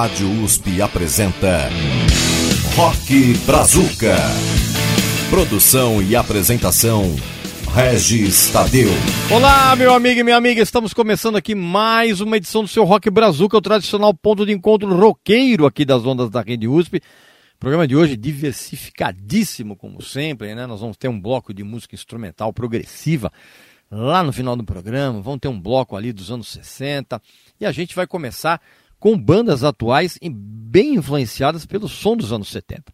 Rádio USP apresenta Rock Brazuca. Produção e apresentação Regis Tadeu. Olá, meu amigo e minha amiga, estamos começando aqui mais uma edição do seu Rock Brazuca, o tradicional ponto de encontro roqueiro aqui das ondas da Rede USP. O programa de hoje diversificadíssimo, como sempre, né? Nós vamos ter um bloco de música instrumental progressiva lá no final do programa, vamos ter um bloco ali dos anos 60 e a gente vai começar com bandas atuais e bem influenciadas pelo som dos anos 70.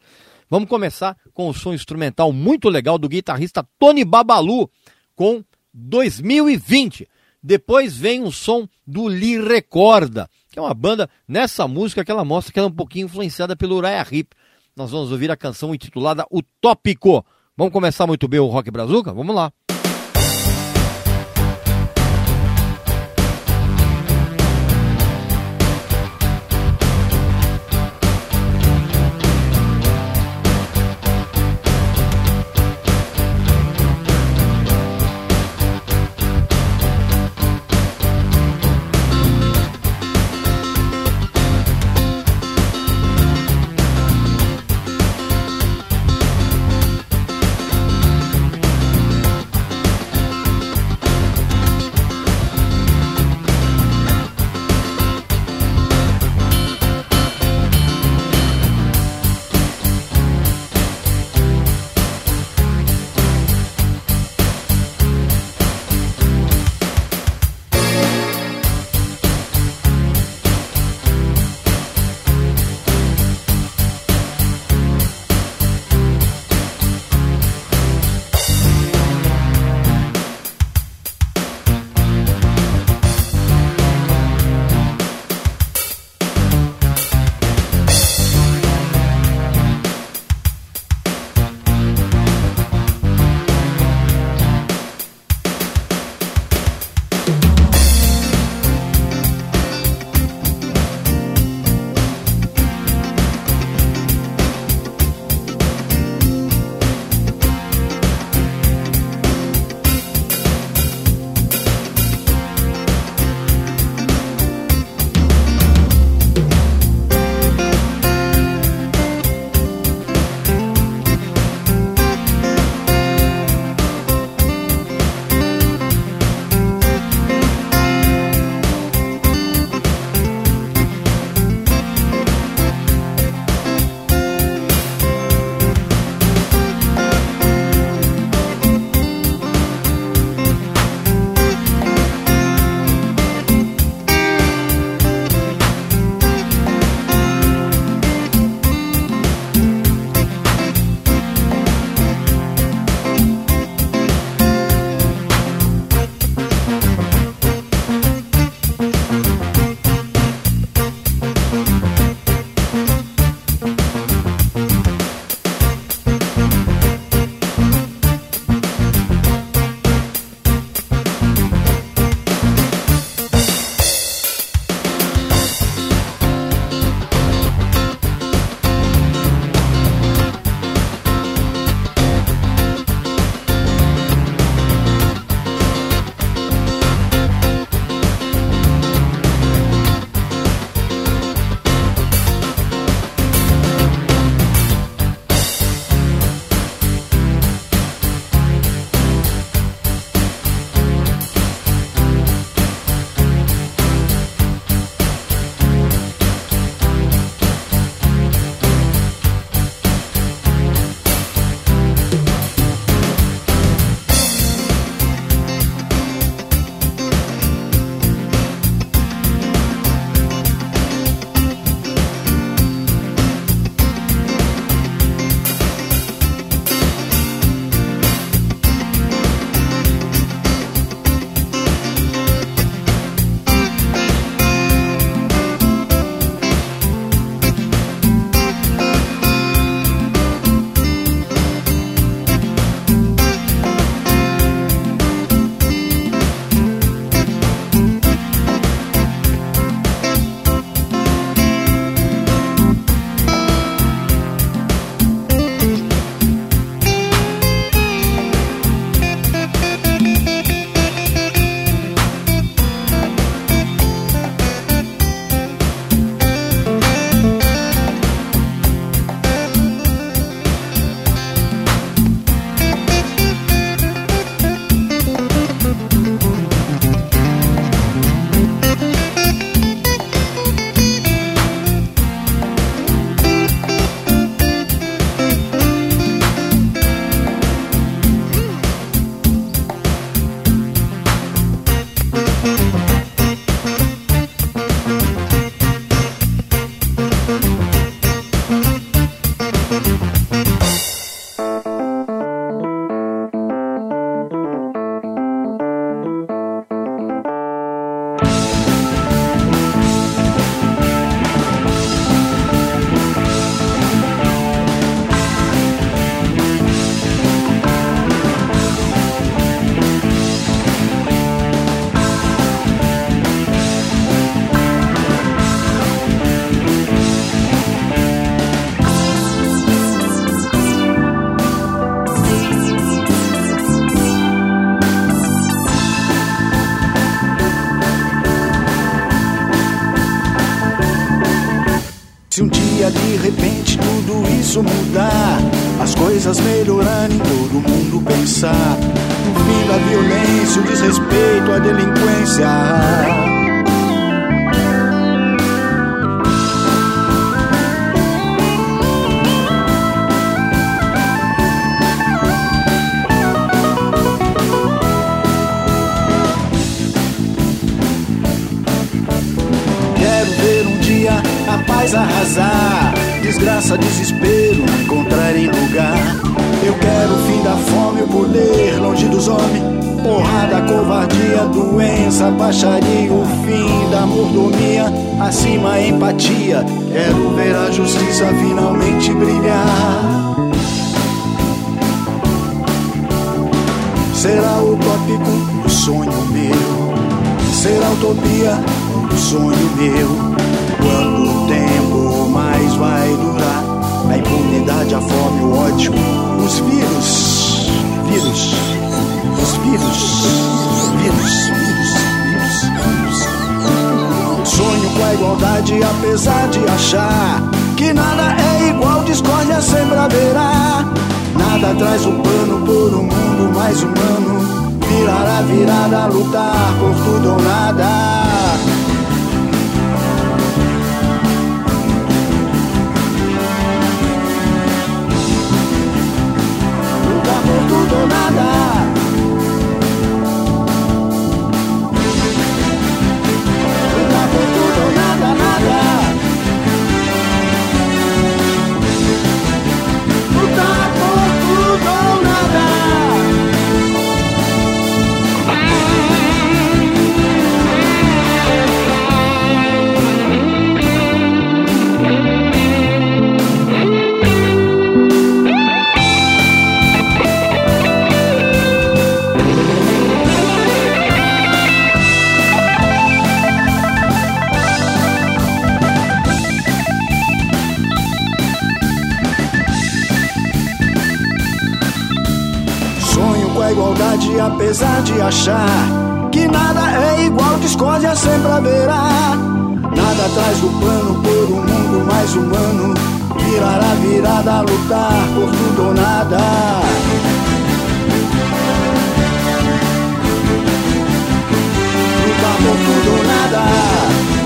Vamos começar com o som instrumental muito legal do guitarrista Tony Babalu com 2020. Depois vem o som do Lee Recorda, que é uma banda nessa música que ela mostra que ela é um pouquinho influenciada pelo Uriah Heep. Nós vamos ouvir a canção intitulada O Tópico. Vamos começar muito bem o Rock Brazuca? Vamos lá. A justiça finalmente brilhar. Será utópico o sonho meu, será utopia o sonho meu. Quanto tempo mais vai durar? A impunidade, a fome, o ódio, os vírus, vírus, os vírus, vírus, vírus, vírus, vírus. Sonho com a igualdade, apesar de achar que nada é igual, discórdia sempre haverá. Nada traz o pano por um mundo mais humano. Virar a virada, lutar por tudo ou nada. tudo nada. Achar que nada é igual, discórdia sempre haverá. Nada atrás do plano por um mundo mais humano. Virar a virada, lutar por tudo ou nada. Lutar por tudo ou nada.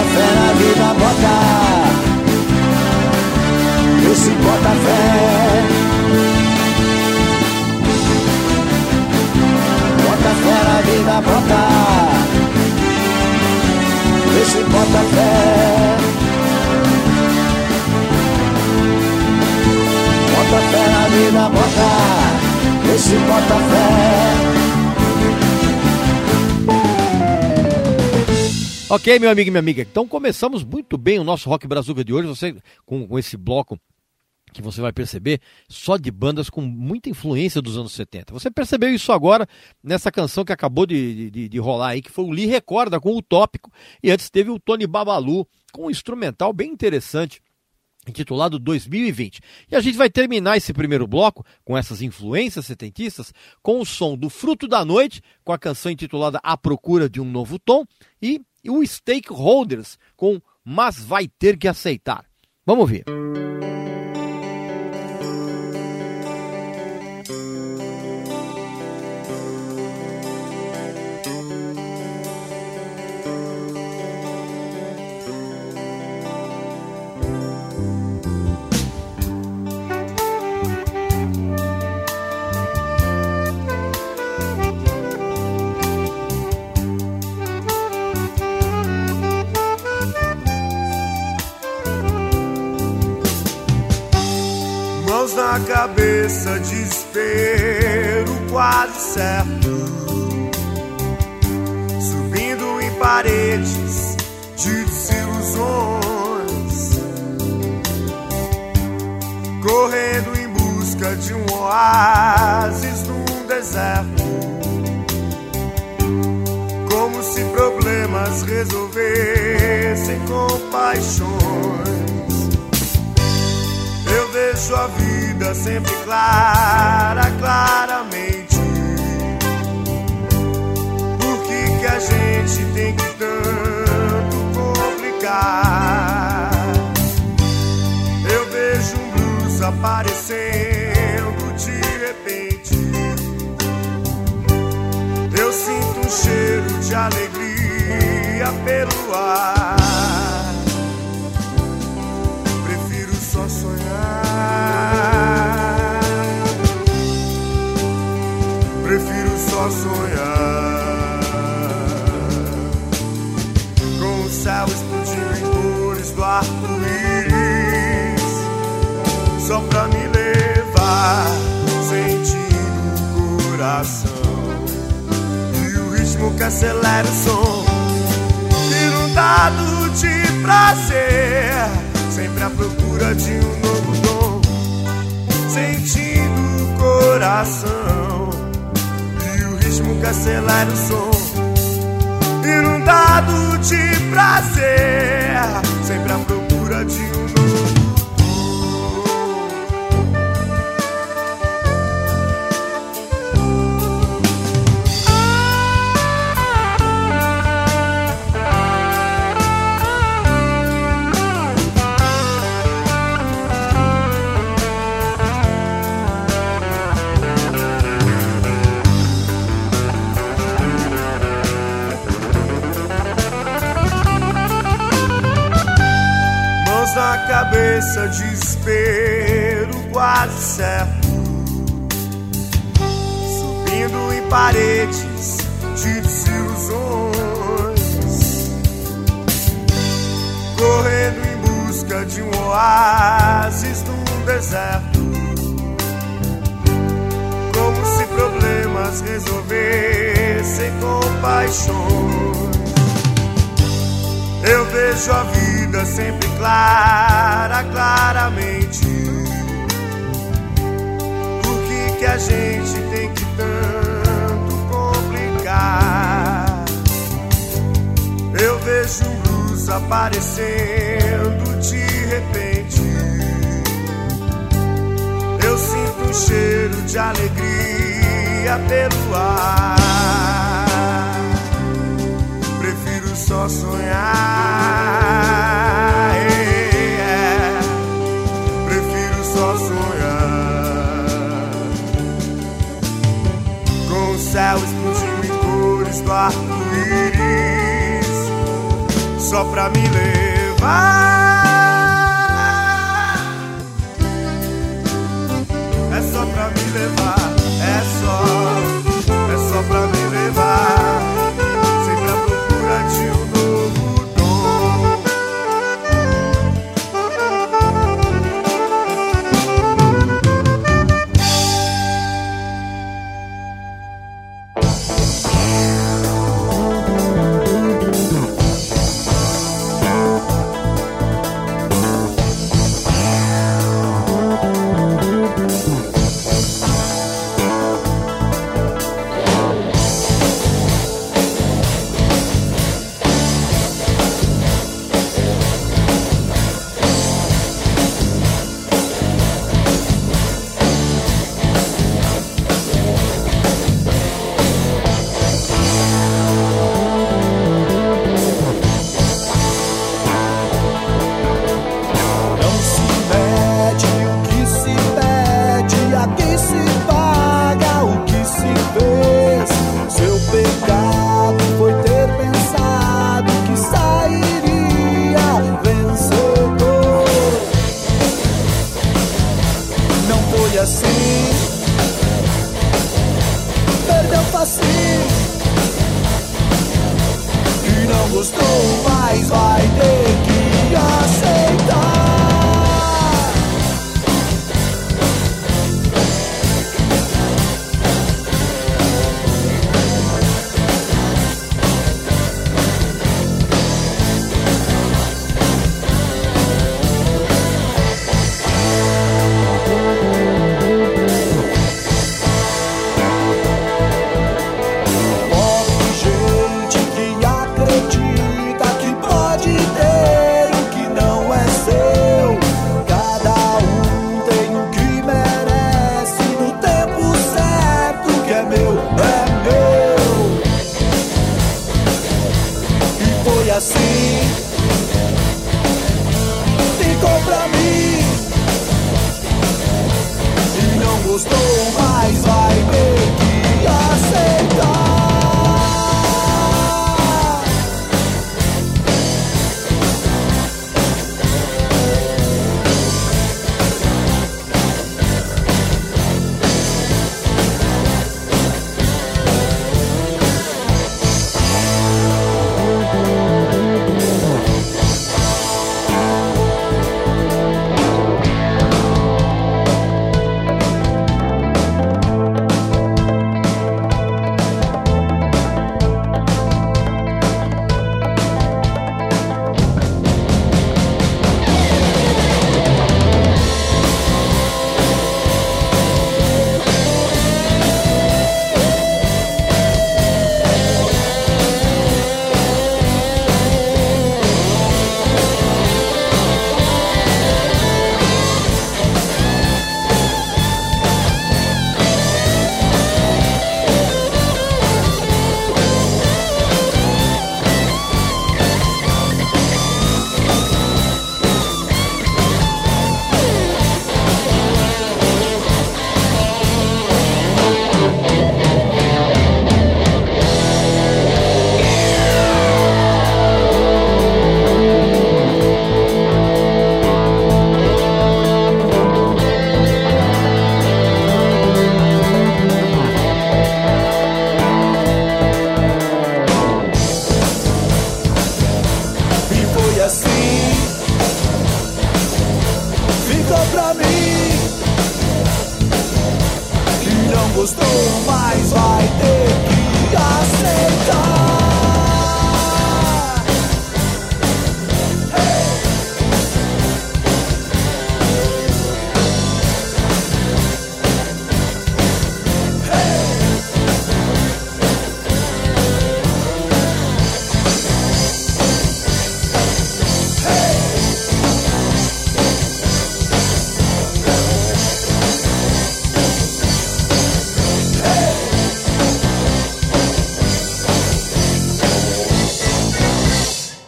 Fé na vida, bota. Esse bota fé. Bota fé na vida, bota. Esse bota fé. Bota fé na vida, bota. Esse bota fé. Ok, meu amigo e minha amiga. Então começamos muito bem o nosso Rock Brazuca de hoje. Você com, com esse bloco que você vai perceber só de bandas com muita influência dos anos 70. Você percebeu isso agora nessa canção que acabou de, de, de rolar aí, que foi o Lee Recorda com o Tópico, e antes teve o Tony Babalu com um instrumental bem interessante intitulado 2020. E a gente vai terminar esse primeiro bloco com essas influências setentistas com o som do Fruto da Noite, com a canção intitulada A Procura de um Novo Tom e e o Stakeholders com Mas Vai Ter Que Aceitar. Vamos ver. Na cabeça, desespero quase certo. Subindo em paredes de desilusões, correndo em busca de um oásis num deserto. Como se problemas resolvessem com paixões. Eu deixo a vida vida sempre clara, claramente. Por que, que a gente tem que tanto complicar? Eu vejo um blues aparecendo de repente. Eu sinto um cheiro de alegria pelo ar. Coração. E o ritmo que acelera o som. Inundado de prazer. Sempre à procura de um novo dom. Sentindo o coração. E o ritmo que acelera o som. Inundado de prazer. Sempre à procura de um novo cabeça, desespero quase certo. Subindo em paredes de desilusões. Correndo em busca de um oásis num deserto. Como se problemas resolvessem com paixões. Eu vejo a vida sempre clara, claramente. Por que, que a gente tem que tanto complicar? Eu vejo blues aparecendo de repente. Eu sinto um cheiro de alegria pelo ar. Prefiro só sonhar. Céu explodindo em cores do arco-íris. Só pra me levar. É só pra me levar.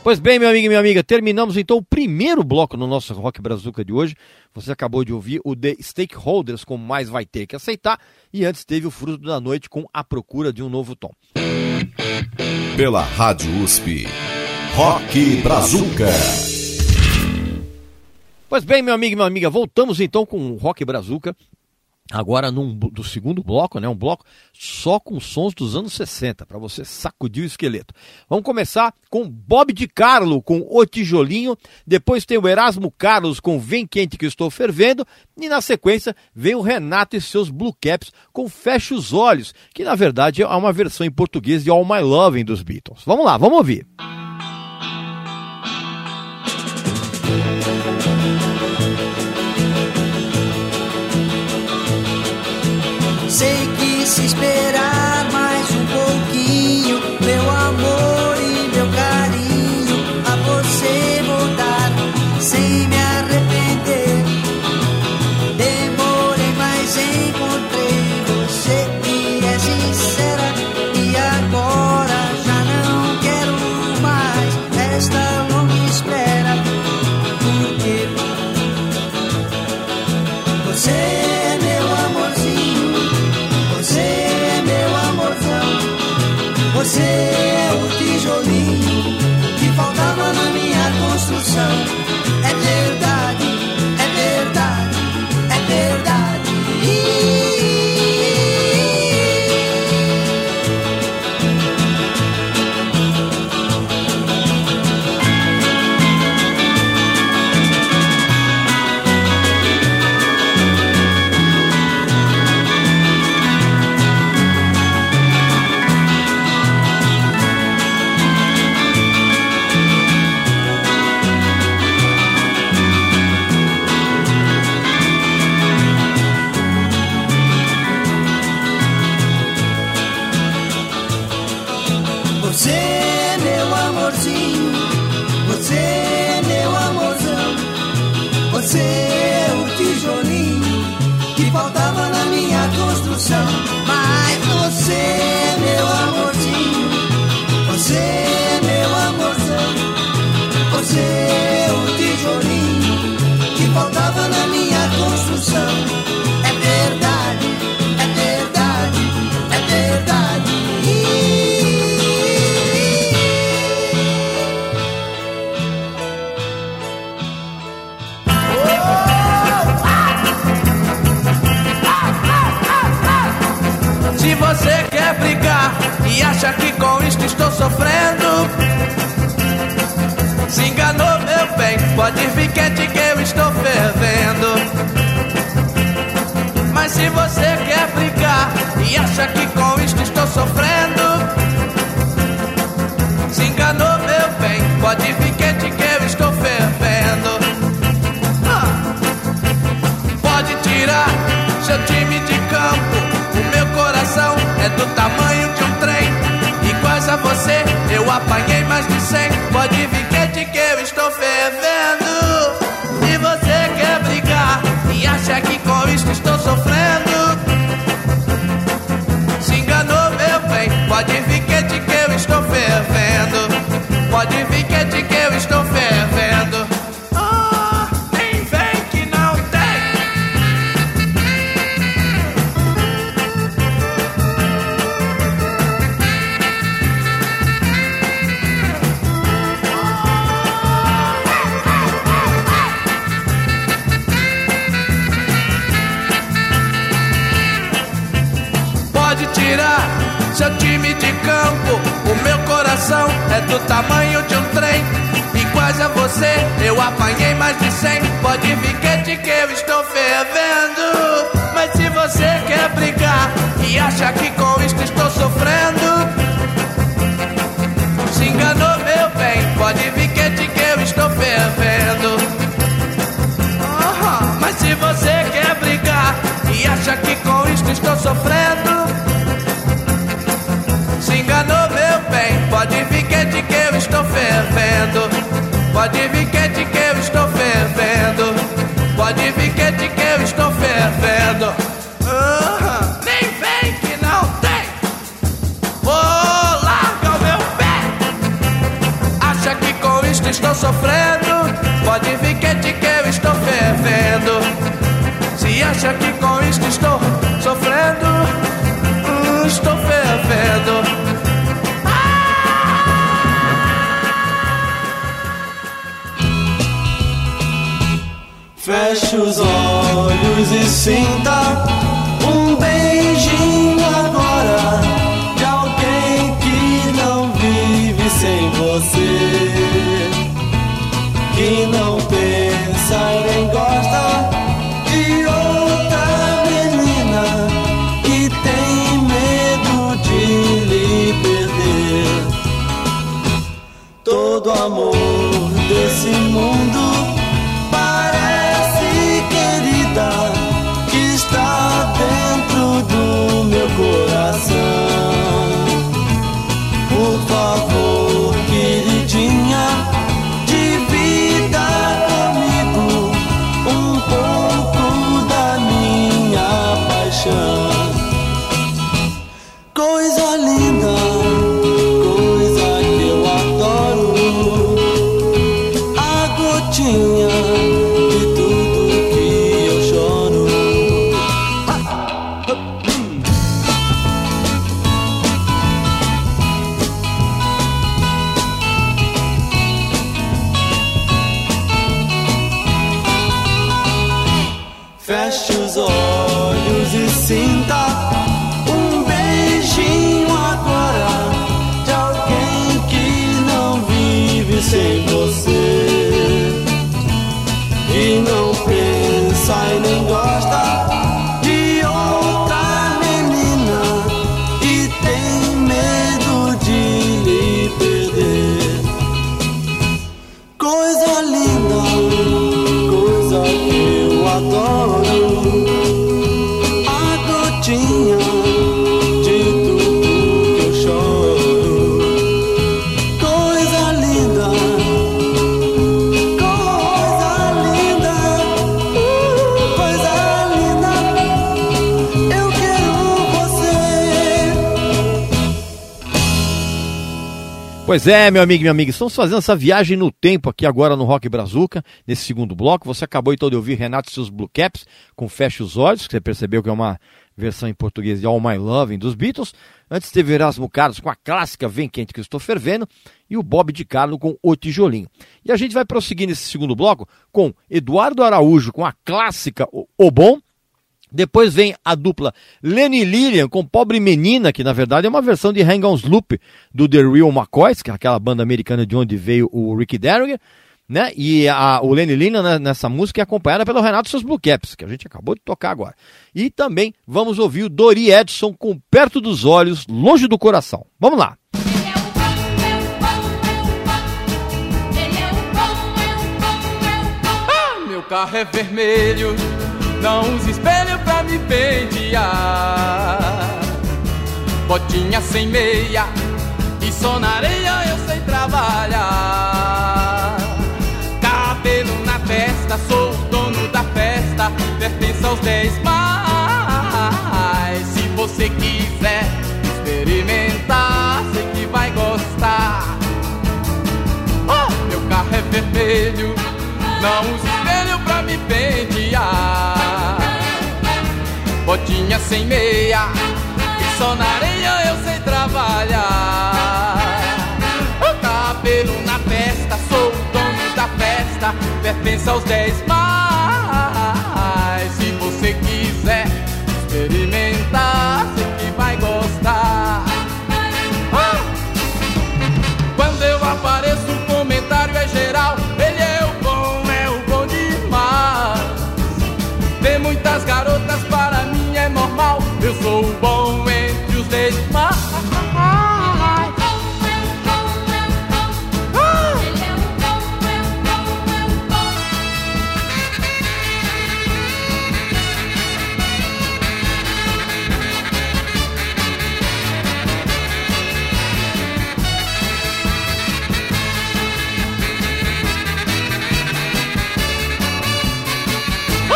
Pois bem, meu amigo e minha amiga, terminamos então o primeiro bloco no nosso Rock Brazuca de hoje. Você acabou de ouvir o The Stakeholders com Mais Vai Ter Que Aceitar e antes teve o Fruto da Noite com A Procura de um Novo Tom. Pela Rádio USP. Rock Brazuca. Pois bem, meu amigo e minha amiga, voltamos então com o Rock Brazuca. Agora num, do segundo bloco, né? Um bloco só com sons dos anos 60, para você sacudir o esqueleto. Vamos começar com Bob de Carlo com O Tijolinho, depois tem o Erasmo Carlos com Vem Quente que Estou Fervendo, e na sequência vem o Renato e seus Blue Caps com Fecha os Olhos, que na verdade é uma versão em português de All My Loving dos Beatles. Vamos lá, vamos ouvir. Sei se você quer brigar e acha que com isto estou sofrendo, se enganou, meu bem, pode vir quente que eu estou fervendo. Ah. Pode tirar seu time de campo, o meu coração é do tamanho de um trem. Iguais a você, eu apanhei mais de cem. Pode vir quente que eu estou fervendo. E acha que com isso estou sofrendo, se enganou, meu bem. Pode vir quente que eu estou fervendo. Pode vir quente que seu time de campo. O meu coração é do tamanho de um trem. Iguais a você, eu apanhei mais de cem. Pode vir quente que eu estou fervendo. Mas se você quer brigar e acha que com isto estou sofrendo, se enganou, meu bem. Pode vir quente que eu estou fervendo. Mas se você quer brigar e acha que com fervendo. Pode vir quente que eu estou fervendo. Pode vir quente que eu estou fervendo. Nem vem que não tem. Vou largar o meu pé. Acha que com isto estou sofrendo? Pode vir quente que eu estou fervendo. Se acha que com isto estou sofrendo, Feche os olhos e sinta Pois é, meu amigo e minha amiga, estamos fazendo essa viagem no tempo aqui agora no Rock Brazuca, nesse segundo bloco. Você acabou então de ouvir Renato e seus Blue Caps com Feche os Olhos, que você percebeu que é uma versão em português de All My Loving dos Beatles. Antes teve Erasmo Carlos com a clássica Vem Quente que estou fervendo e o Bob de Carlo com O Tijolinho. E a gente vai prosseguir nesse segundo bloco com Eduardo Araújo com a clássica o Bom Depois vem a dupla Lenny Lillian com Pobre Menina, que na verdade é uma versão de Hang On's Loop do The Real McCoys, que é aquela banda americana de onde veio o Ricky Derringer, né? E a, o Lenny Lillian né, nessa música é acompanhada pelo Renato seus Blue Caps, que a gente acabou de tocar agora. E também vamos ouvir o Dori Edson com Perto dos Olhos, Longe do Coração. Vamos lá. Ah, meu carro é vermelho, não usa espelho pra me pentear. Botinha sem meia e só na areia eu sei trabalhar. Cabelo na testa, sou o dono da festa, pertence aos dez mais. Se você quiser experimentar, sei que vai gostar. Oh, meu carro é vermelho, não usa espelho pra me pentear. Botinha sem meia, e só na areia eu sei trabalhar. Cabelo na festa, sou o dono da festa, pertence aos dez mais. Se você quiser experimentar, sei que vai gostar. Quando eu apareço, o comentário é geral. Ele é o bom, é o bom demais. Tem muitas garotas, para sou bom entre os demais.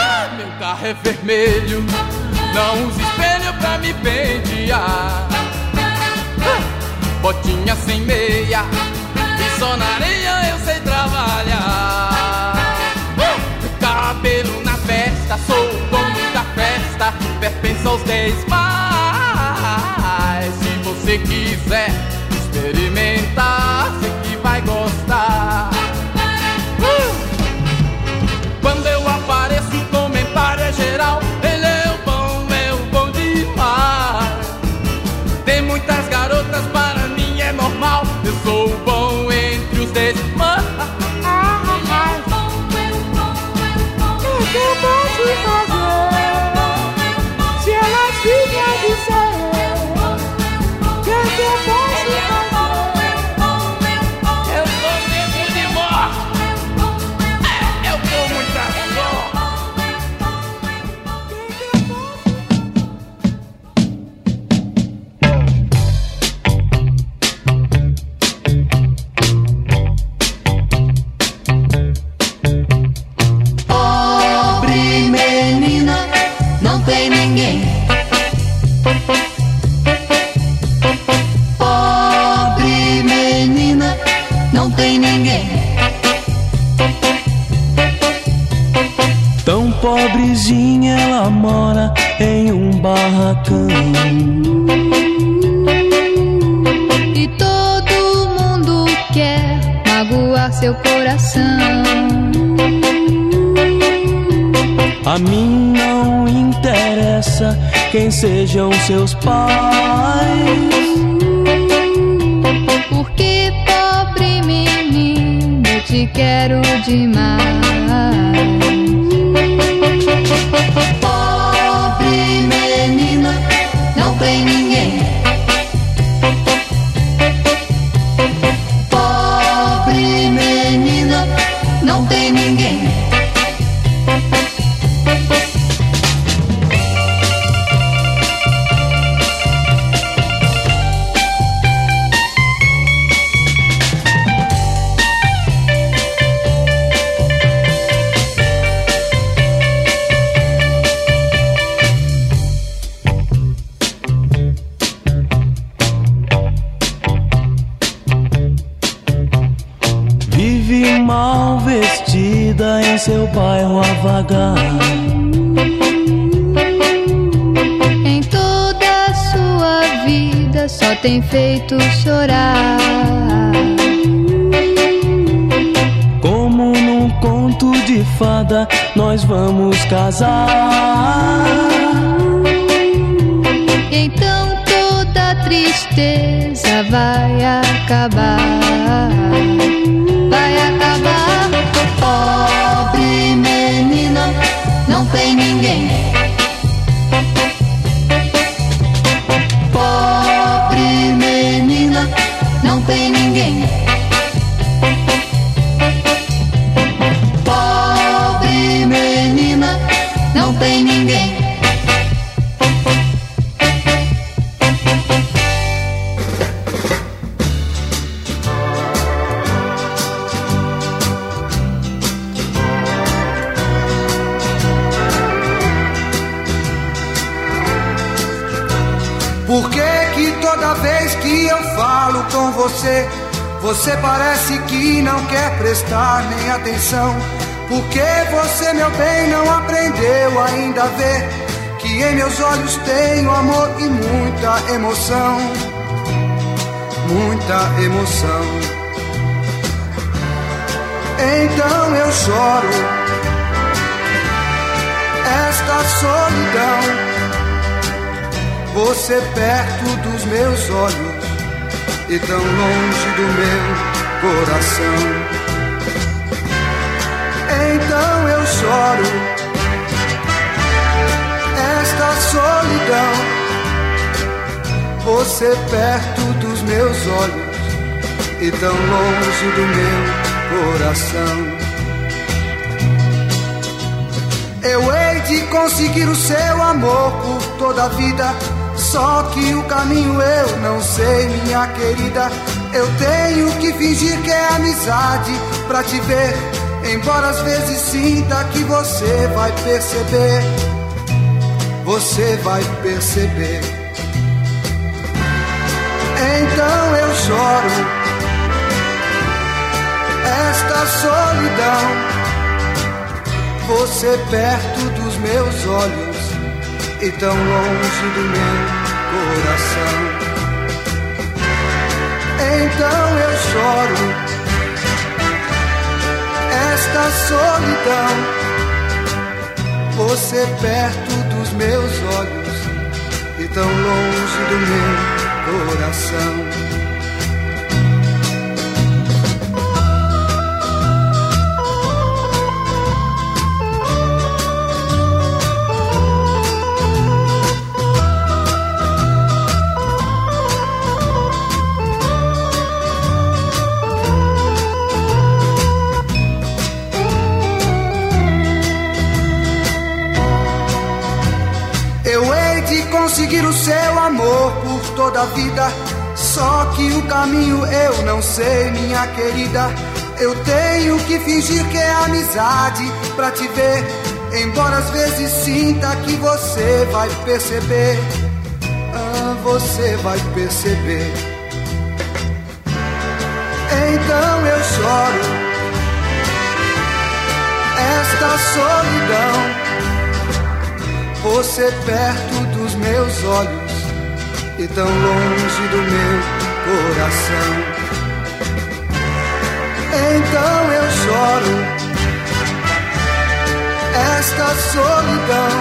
Ah, meu carro é vermelho, não usa espelho pra me pentear. Botinha sem meia, e só na areia eu sei trabalhar. Cabelo na festa, sou o dono da festa, pertence aos dez mais. Se você quiser experimentar, sei que vai gostar. Ninguém. Pobre menina, não tem ninguém. Tão pobrezinha ela mora em um barracão. Quem sejam seus pais. Tristeza vai acabar. Prestar nem atenção? Por que você, meu bem, não aprendeu ainda a ver que em meus olhos tenho amor e muita emoção? Muita emoção. Então eu choro esta solidão. Você perto dos meus olhos e tão longe do meu coração. Então eu choro esta solidão. Você perto dos meus olhos e tão longe do meu coração. Eu hei de conseguir o seu amor por toda a vida. Só que o caminho eu não sei, minha querida. Eu tenho que fingir que é amizade pra te ver. Embora às vezes sinta que você vai perceber. Você vai perceber. Então eu choro esta solidão você perto dos meus olhos e tão longe do meu coração. Então eu choro esta solidão. Você perto dos meus olhos e tão longe do meu coração. Toda a vida. Só que o caminho eu não sei, minha querida. Eu tenho que fingir que é amizade pra te ver. Embora às vezes sinta que você vai perceber. Ah, você vai perceber. Então eu choro esta solidão. Você perto dos meus olhos e tão longe do meu coração. Então eu choro esta solidão.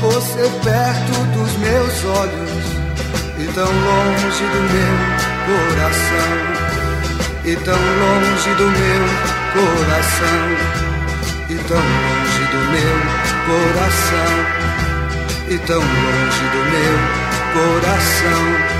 Você perto dos meus olhos e tão longe do meu coração. E tão longe do meu coração. E tão longe do meu coração e tão longe do meu coração.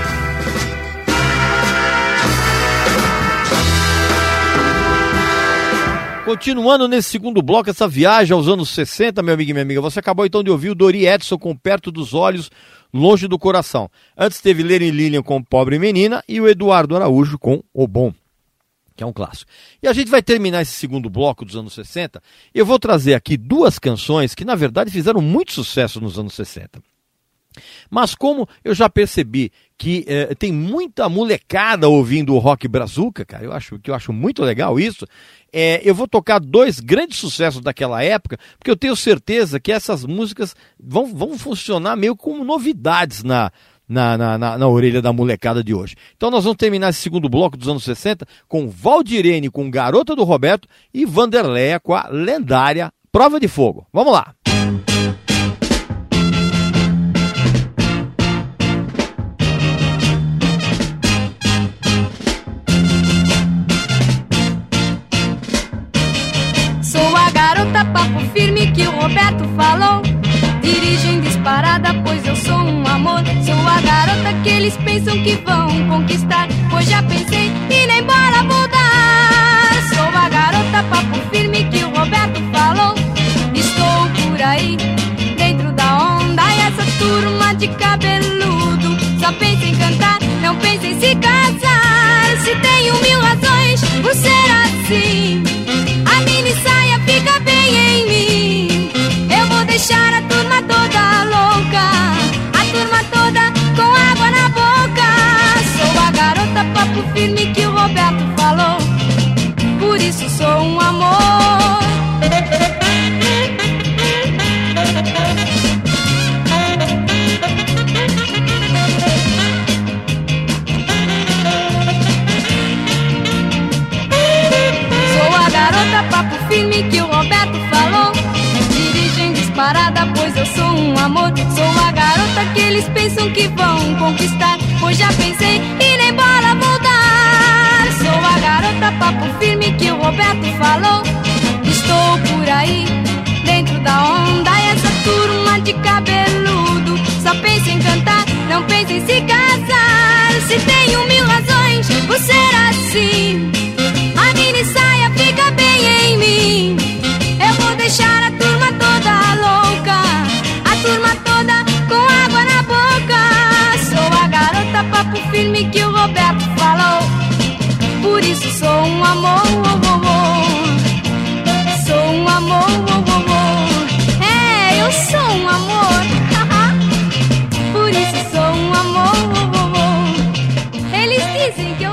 Continuando nesse segundo bloco, essa viagem aos anos 60, meu amigo e minha amiga, você acabou então de ouvir o Dori Edson com Perto dos Olhos, Longe do Coração. Antes teve Leren Lilian com Pobre Menina e o Eduardo Araújo com O Bom, que é um clássico. E a gente vai terminar esse segundo bloco dos anos 60. Eu vou trazer aqui duas canções que, na verdade, fizeram muito sucesso nos anos 60. Mas como eu já percebi que eh, tem muita molecada ouvindo o rock brazuca, cara, eu acho que eu acho muito legal isso. eh, eu vou tocar dois grandes sucessos daquela época, porque eu tenho certeza que essas músicas vão, vão funcionar meio como novidades na, na, na, na, na orelha da molecada de hoje. Então nós vamos terminar esse segundo bloco dos anos 60 com Valdirene com Garota do Roberto e Vanderleia com a lendária Prova de Fogo. Vamos lá! Sou a garota papo firme que o Roberto falou. Dirigem disparada, pois eu sou amor. Sou a garota que eles pensam que vão conquistar. Pois já pensei e nem bola vou dar. Sou a garota papo firme que o Roberto falou. Estou por aí, dentro da onda. E essa turma de cabeludo só pensa em cantar, não pensa em se casar. Se tenho mil razões por ser assim. A mini saia fica bem em mim. Eu vou deixar a turma toda louca. Papo firme que o Roberto falou. Por isso sou um amor. Sou a garota papo firme que o Roberto falou. Dirigem disparada, pois eu sou um amor. Sou a garota que eles pensam que vão conquistar. Pois já pensei e nem bola vou a garota papo firme que o Roberto falou. Estou por aí, dentro da onda. Essa turma de cabeludo só pensa em cantar, não pensa em se casar. Se tenho mil razões por ser assim. A mini saia fica bem em mim. Eu vou deixar a turma toda louca. A turma toda com água na boca. Sou a garota papo firme que o Roberto falou. Por isso sou um amor. oh, oh, oh. Sou um amor. oh, oh, oh. É, eu sou um amor. Por isso sou um amor. oh, oh, oh. Eles dizem que eu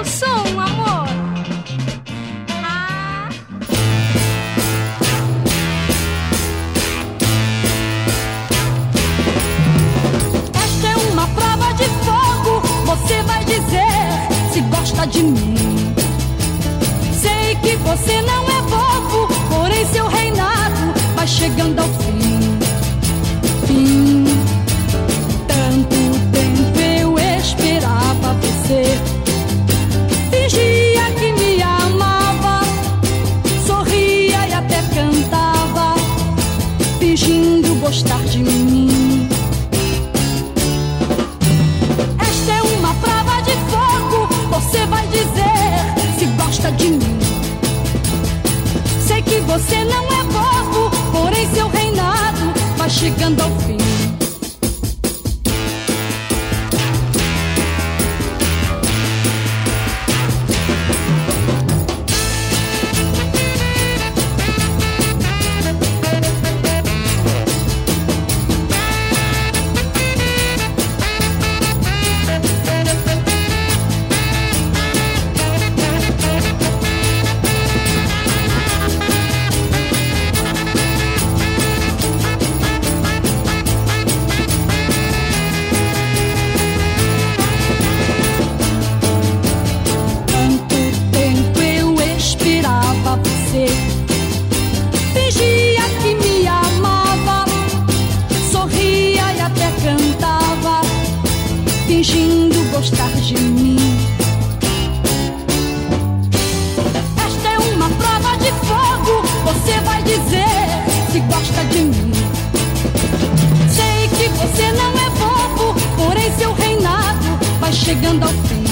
chegando ao fim.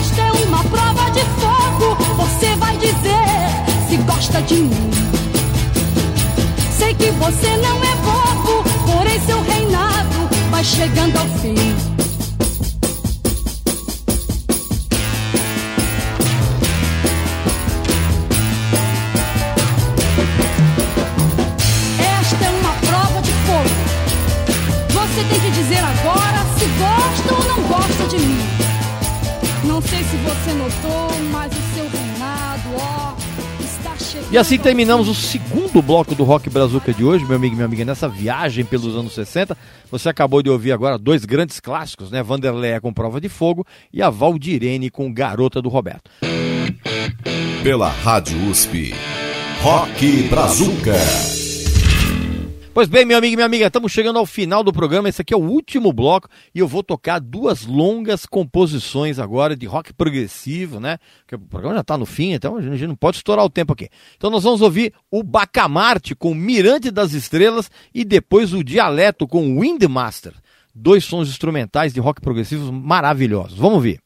Esta é uma prova de fogo. Você vai dizer se gosta de mim. Sei que você não é bobo, porém seu reinado vai chegando ao fim. De mim. Não sei se você notou, mas o seu reinado, ó, está chegando. E assim terminamos o segundo bloco do Rock Brazuca de hoje, meu amigo e minha amiga, nessa viagem pelos anos 60. Você acabou de ouvir agora dois grandes clássicos, né? Vanderleia com Prova de Fogo e a Valdirene com Garota do Roberto. Pela Rádio USP. Rock Brazuca. Pois bem, meu amigo e minha amiga, estamos chegando ao final do programa. Esse aqui é o último bloco e eu vou tocar duas longas composições agora de rock progressivo, né? Porque o programa já está no fim, então a gente não pode estourar o tempo aqui. Então nós vamos ouvir o Bacamarte com Mirante das Estrelas e depois o Dialeto com Windmaster. Dois sons instrumentais de rock progressivo maravilhosos. Vamos ouvir.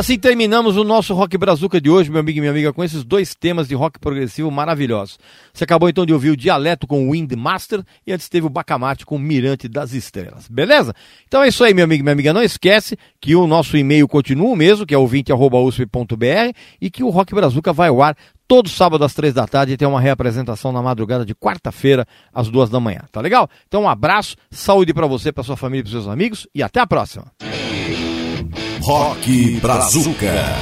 Assim terminamos o nosso Rock Brazuca de hoje, meu amigo e minha amiga, com esses dois temas de rock progressivo maravilhosos. Você acabou então de ouvir o Dialeto com o Windmaster e antes teve o Bacamarte com o Mirante das Estrelas. Beleza? Então é isso aí, meu amigo e minha amiga. Não esquece que o nosso e-mail continua o mesmo, que é ouvinte.usp.br e que o Rock Brazuca vai ao ar todo sábado às três da tarde e tem uma reapresentação na madrugada de quarta-feira às duas da manhã. Tá legal? Então um abraço, saúde para você, para sua família e para seus amigos e até a próxima. Rock Brazuca.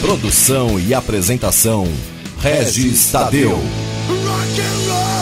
Produção e apresentação: Regis Tadeu. Rock and roll.